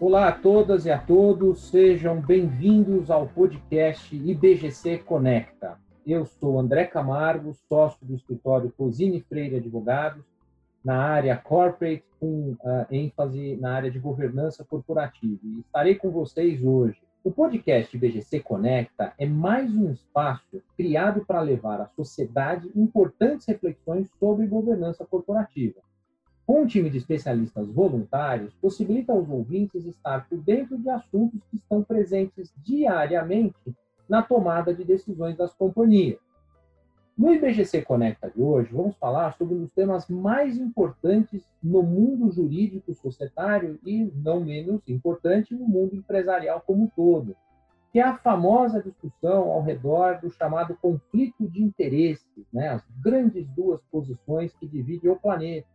Olá a todas e a todos, sejam bem-vindos ao podcast IBGC Conecta. Eu sou André Camargo, sócio do escritório Cosine Freire Advogados, na área corporate, com uh, ênfase na área de governança corporativa. E estarei com vocês hoje. O podcast IBGC Conecta é mais um espaço criado para levar à sociedade importantes reflexões sobre governança corporativa com um time de especialistas voluntários, possibilita aos ouvintes estar por dentro de assuntos que estão presentes diariamente na tomada de decisões das companhias. No IBGC Conecta de hoje, vamos falar sobre um dos temas mais importantes no mundo jurídico societário e, não menos importante, no mundo empresarial como um todo, que é a famosa discussão ao redor do chamado conflito de interesses, né? as grandes duas posições que dividem o planeta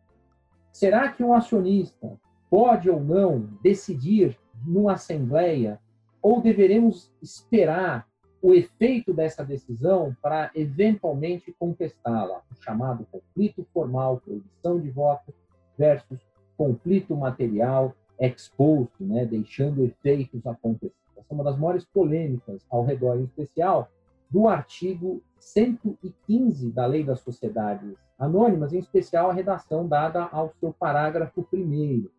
Será que um acionista pode ou não decidir numa assembleia ou deveremos esperar o efeito dessa decisão para eventualmente contestá-la? O chamado conflito formal, proibição de voto versus conflito material exposto, né, deixando efeitos acontecer. Essa é uma das maiores polêmicas ao redor, em especial, do artigo 115 da Lei das Sociedades Anônimas, em especial a redação dada ao seu parágrafo primeiro.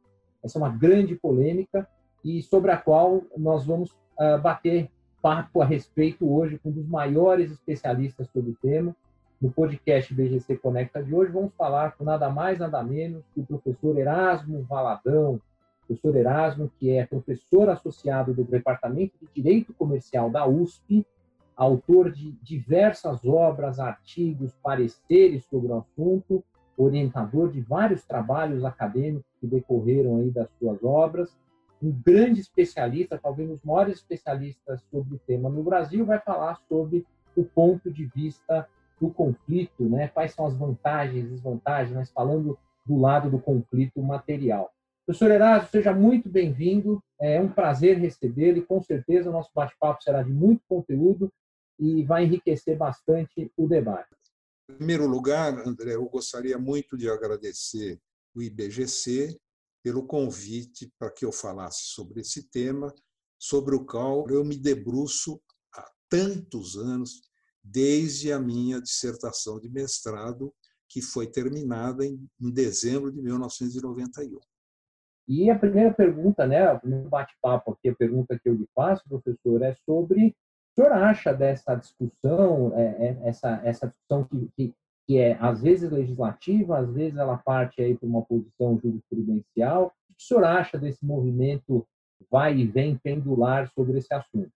Essa é uma grande polêmica e sobre a qual nós vamos uh, bater papo a respeito hoje com um dos maiores especialistas sobre o tema. No podcast BGC Conecta de hoje, vamos falar com nada mais, nada menos que o professor Erasmo Valadão. Professor Erasmo, que é professor associado do Departamento de Direito Comercial da USP autor de diversas obras, artigos, pareceres sobre o assunto, orientador de vários trabalhos acadêmicos que decorreram aí das suas obras, um grande especialista, talvez um dos maiores especialistas sobre o tema no Brasil, vai falar sobre o ponto de vista do conflito, né? Quais são as vantagens, desvantagens, mas falando do lado do conflito material. Professor Erasmo, seja muito bem-vindo. É um prazer recebê-lo e com certeza o nosso bate-papo será de muito conteúdo e vai enriquecer bastante o debate. Em primeiro lugar, André, eu gostaria muito de agradecer o IBGC pelo convite para que eu falasse sobre esse tema, sobre o qual eu me debruço há tantos anos, desde a minha dissertação de mestrado, que foi terminada em dezembro de 1991. E a primeira pergunta, né, o primeiro bate-papo aqui, a pergunta que eu lhe faço, professor, é sobre o senhor acha dessa discussão, é, é, essa, essa discussão que, que, que, é às vezes legislativa, às vezes ela parte aí para uma posição jurisprudencial? O que o senhor acha desse movimento vai e vem pendular sobre esse assunto?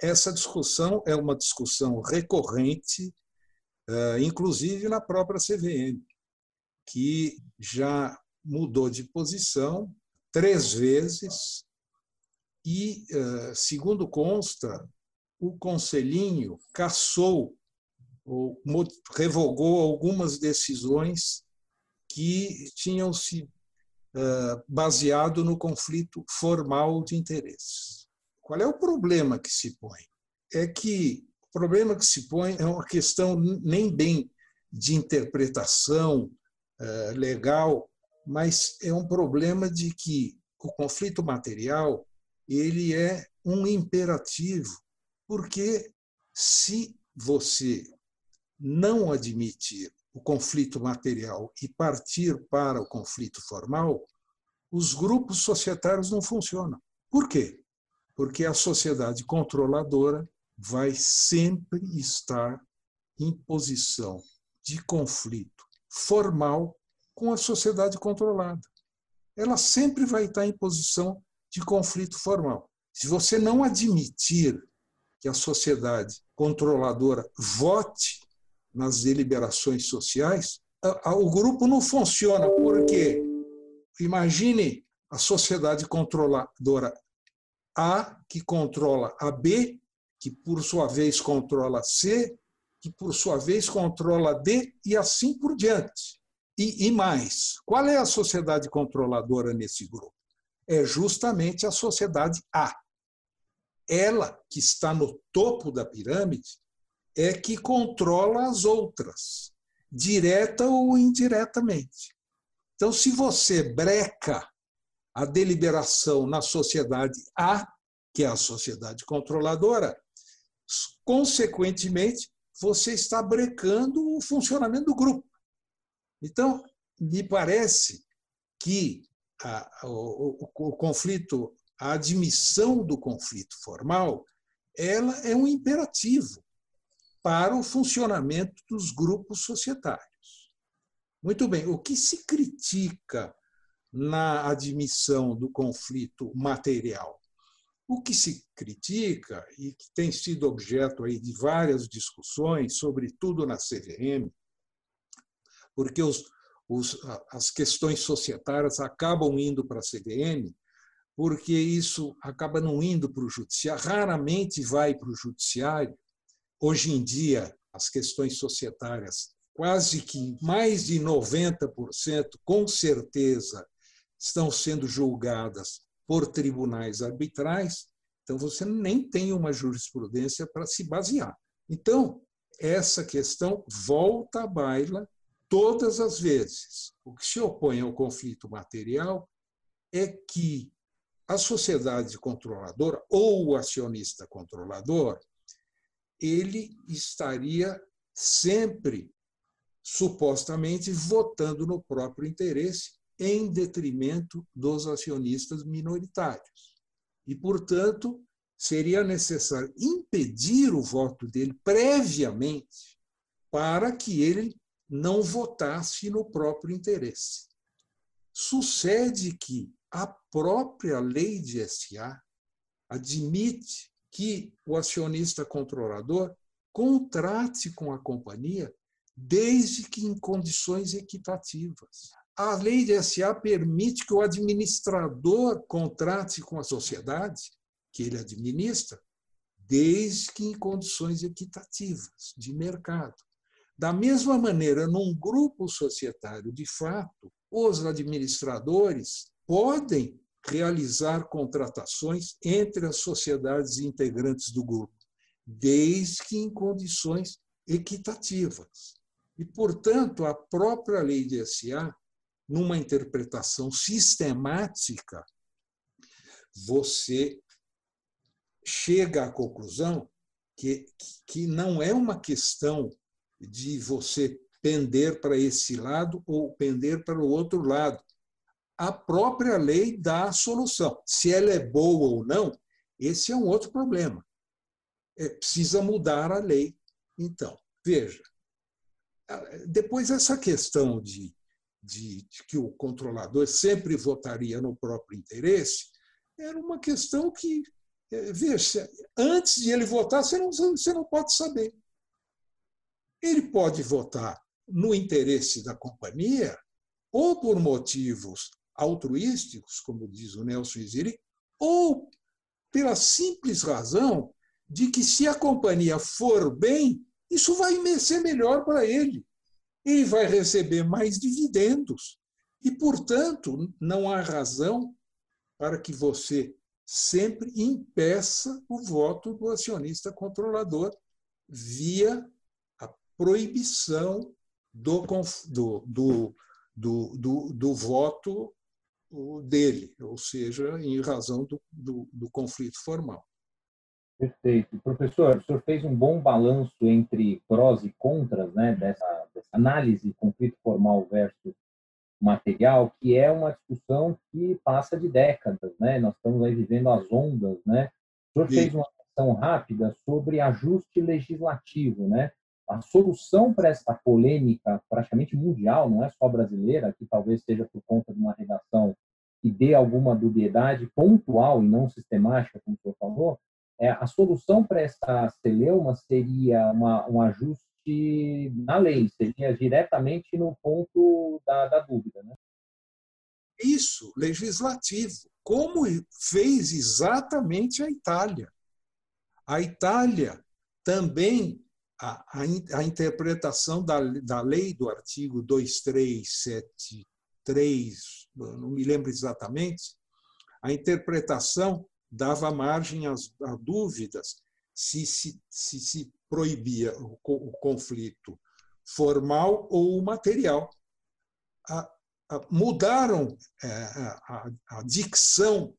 Essa discussão é uma discussão recorrente, é, inclusive na própria CVM, que já mudou de posição três vezes e, segundo consta, o Conselhinho cassou ou revogou algumas decisões que tinham se baseado no conflito formal de interesses. Qual é o problema que se põe? É que o problema que se põe é uma questão nem bem de interpretação legal, mas é um problema de que o conflito material ele é um imperativo porque se você não admitir o conflito material e partir para o conflito formal, os grupos societários não funcionam. Por quê? Porque a sociedade controladora vai sempre estar em posição de conflito formal com a sociedade controlada. Ela sempre vai estar em posição de conflito formal. Se você não admitir que a sociedade controladora vote nas deliberações sociais, o grupo não funciona, porque imagine a sociedade controladora A, que controla a B, que por sua vez controla C, que por sua vez controla D, e assim por diante. E, e mais, qual é a sociedade controladora nesse grupo? É justamente a sociedade A ela que está no topo da pirâmide é que controla as outras, direta ou indiretamente. Então, se você breca a deliberação na sociedade A, que é a sociedade controladora, consequentemente, você está brecando o funcionamento do grupo. Então, me parece que a, o, o, o conflito, a admissão do conflito formal, ela é um imperativo para o funcionamento dos grupos societários. Muito bem, o que se critica na admissão do conflito material? O que se critica, e que tem sido objeto aí de várias discussões, sobretudo na CVM, porque os, os, as questões societárias acabam indo para a CVM, porque isso acaba não indo para o judiciário, raramente vai para o judiciário. Hoje em dia, as questões societárias, quase que mais de 90%, com certeza, estão sendo julgadas por tribunais arbitrais, então você nem tem uma jurisprudência para se basear. Então, essa questão volta à baila todas as vezes. O que se opõe ao conflito material é que a sociedade controladora ou o acionista controlador, ele estaria sempre supostamente votando no próprio interesse em detrimento dos acionistas minoritários. E, portanto, seria necessário impedir o voto dele previamente para que ele não votasse no próprio interesse. Sucede que a própria lei de SA admite que o acionista controlador contrate com a companhia desde que em condições equitativas. A lei de SA permite que o administrador contrate com a sociedade que ele administra, desde que em condições equitativas de mercado. Da mesma maneira, num grupo societário, de fato, os administradores podem realizar contratações entre as sociedades integrantes do grupo, desde que em condições equitativas. E, portanto, a própria lei de SA numa interpretação sistemática, você chega à conclusão que, que não é uma questão de você pender para esse lado ou pender para o outro lado. A própria lei dá a solução. Se ela é boa ou não, esse é um outro problema. É, precisa mudar a lei. Então, veja. Depois, essa questão de de, de que o controlador sempre votaria no próprio interesse, era uma questão que, é, veja, antes de ele votar, você não, você não pode saber. Ele pode votar no interesse da companhia ou por motivos altruísticos, como diz o Nelson Iziri, ou pela simples razão de que se a companhia for bem, isso vai ser melhor para ele ele vai receber mais dividendos. E, portanto, não há razão para que você sempre impeça o voto do acionista controlador via a proibição do, do, do, do, do, do voto dele, ou seja, em razão do, do, do conflito formal. Perfeito. Professor, o senhor fez um bom balanço entre prós e contras né, dessa, dessa análise conflito formal versus material, que é uma discussão que passa de décadas. Né? Nós estamos aí vivendo as ondas. Né? O senhor Sim. fez uma questão rápida sobre ajuste legislativo. Né? A solução para essa polêmica praticamente mundial, não é só brasileira, que talvez seja por conta de uma redação que dê alguma dubiedade pontual e não sistemática, como o senhor falou, é, a solução para essa celeuma seria uma, um ajuste na lei, seria diretamente no ponto da, da dúvida. Né? Isso, legislativo, como fez exatamente a Itália. A Itália também, a, a, a interpretação da, da lei do artigo 2373, não me lembro exatamente, a interpretação dava margem às, a dúvidas se se, se, se proibia o, o, conflito formal ou material. A, mudaram é, a, a dicção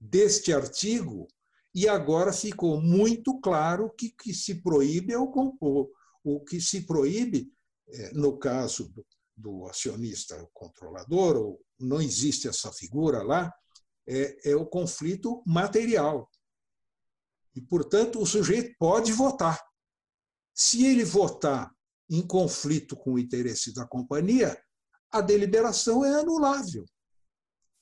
deste artigo e agora ficou muito claro que que se proíbe é o compor. O que se proíbe, é, no caso do, acionista controlador, ou não existe essa figura lá, é, é o conflito material. E, portanto, o sujeito pode votar. Se ele votar em conflito com o interesse da companhia, a deliberação é anulável.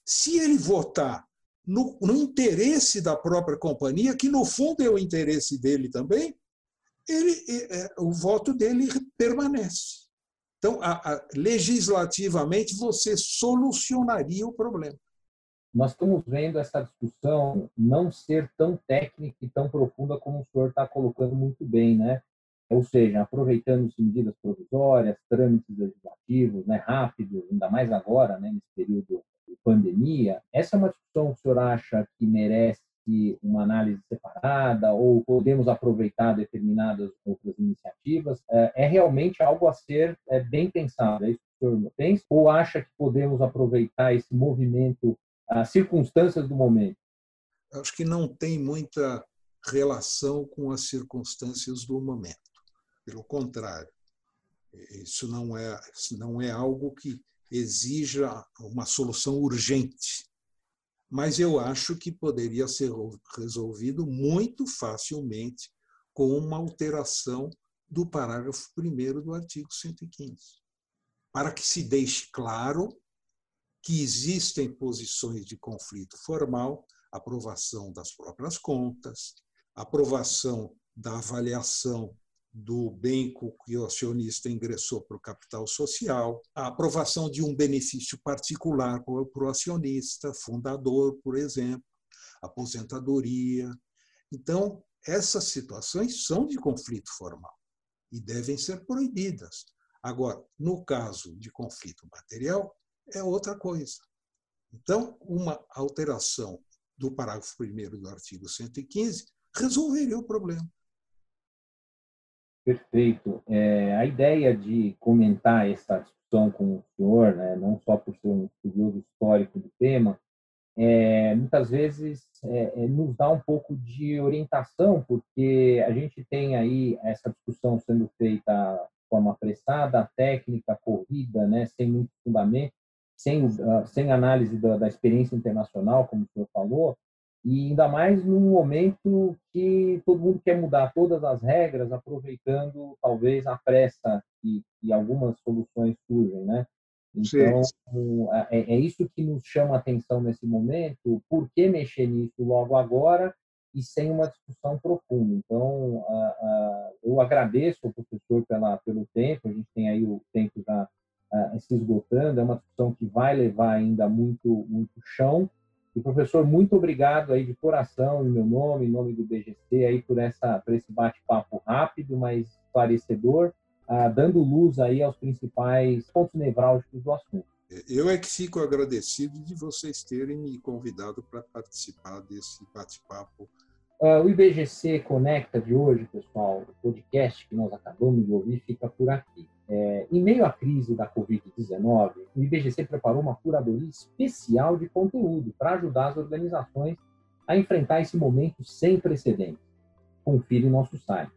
Se ele votar no, no, interesse da própria companhia, que no fundo é o interesse dele também, ele, é, o voto dele permanece. Então, a, a, legislativamente, você solucionaria o problema. Nós estamos vendo essa discussão não ser tão técnica e tão profunda como o senhor está colocando muito bem, né? Ou seja, aproveitando-se medidas provisórias, trâmites legislativos, né, rápidos, ainda mais agora, né, nesse período pandemia. Essa é uma discussão que o senhor acha que merece uma análise separada ou podemos aproveitar determinadas outras iniciativas? É, é realmente algo a ser é, bem pensado, é isso que o senhor pensa? Ou acha que podemos aproveitar esse movimento, as circunstâncias do momento? Acho que não tem muita relação com as circunstâncias do momento. Pelo contrário, isso não é, isso não é algo que exija uma solução urgente. Mas eu acho que poderia ser resolvido muito facilmente com uma alteração do parágrafo 1 do artigo 115, para que se deixe claro que existem posições de conflito formal, aprovação das próprias contas, aprovação da avaliação do bem que o acionista ingressou para o capital social, a aprovação de um benefício particular para o acionista, fundador, por exemplo, aposentadoria. Então, essas situações são de conflito formal e devem ser proibidas. Agora, no caso de conflito material, é outra coisa. Então, uma alteração do parágrafo 1 do artigo 115 resolveria o problema. Perfeito. É, a ideia de comentar essa discussão com o senhor, né, não só por ser um estudioso histórico do tema, é, muitas vezes é, é, nos dá um pouco de orientação, porque a gente tem aí essa discussão sendo feita de forma apressada, técnica, corrida, né, sem muito fundamento, sem, uh, sem análise da, da experiência internacional, como o senhor falou, e ainda mais num momento que todo mundo quer mudar todas as regras, aproveitando talvez a pressa e, e algumas soluções surgem, né? Então, é, é, isso que nos chama a atenção nesse momento, por que mexer nisso logo agora e sem uma discussão profunda. Então, eu agradeço ao professor pela, pelo tempo, a gente tem aí o tempo já se esgotando, é uma discussão que vai levar ainda muito, muito chão, e professor, muito obrigado aí de coração, em meu nome, em nome do BGC, aí por, essa, por esse bate-papo rápido, mas esclarecedor, ah, dando luz aí aos principais pontos nevrálgicos do assunto. Eu é que fico agradecido de vocês terem me convidado para participar desse bate-papo. Uh, o IBGC Conecta de hoje, pessoal, o podcast que nós acabamos de ouvir, fica por aqui. É, em meio à crise da Covid-19, o IBGC preparou uma curadoria especial de conteúdo para ajudar as organizações a enfrentar esse momento sem precedentes. Confira em nosso site.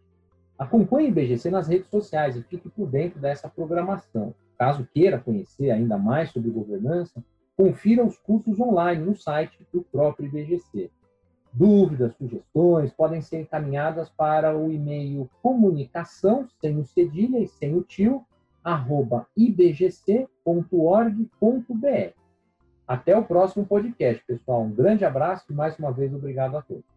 Acompanhe o IBGC nas redes sociais e fique por dentro dessa programação. Caso queira conhecer ainda mais sobre governança, confira os cursos online no site do próprio IBGC. Dúvidas, sugestões podem ser encaminhadas para o e-mail comunicação, sem o cedilha e sem o tio, arroba ibgc.org.br. Até o próximo podcast, pessoal. Um grande abraço e mais uma vez obrigado a todos.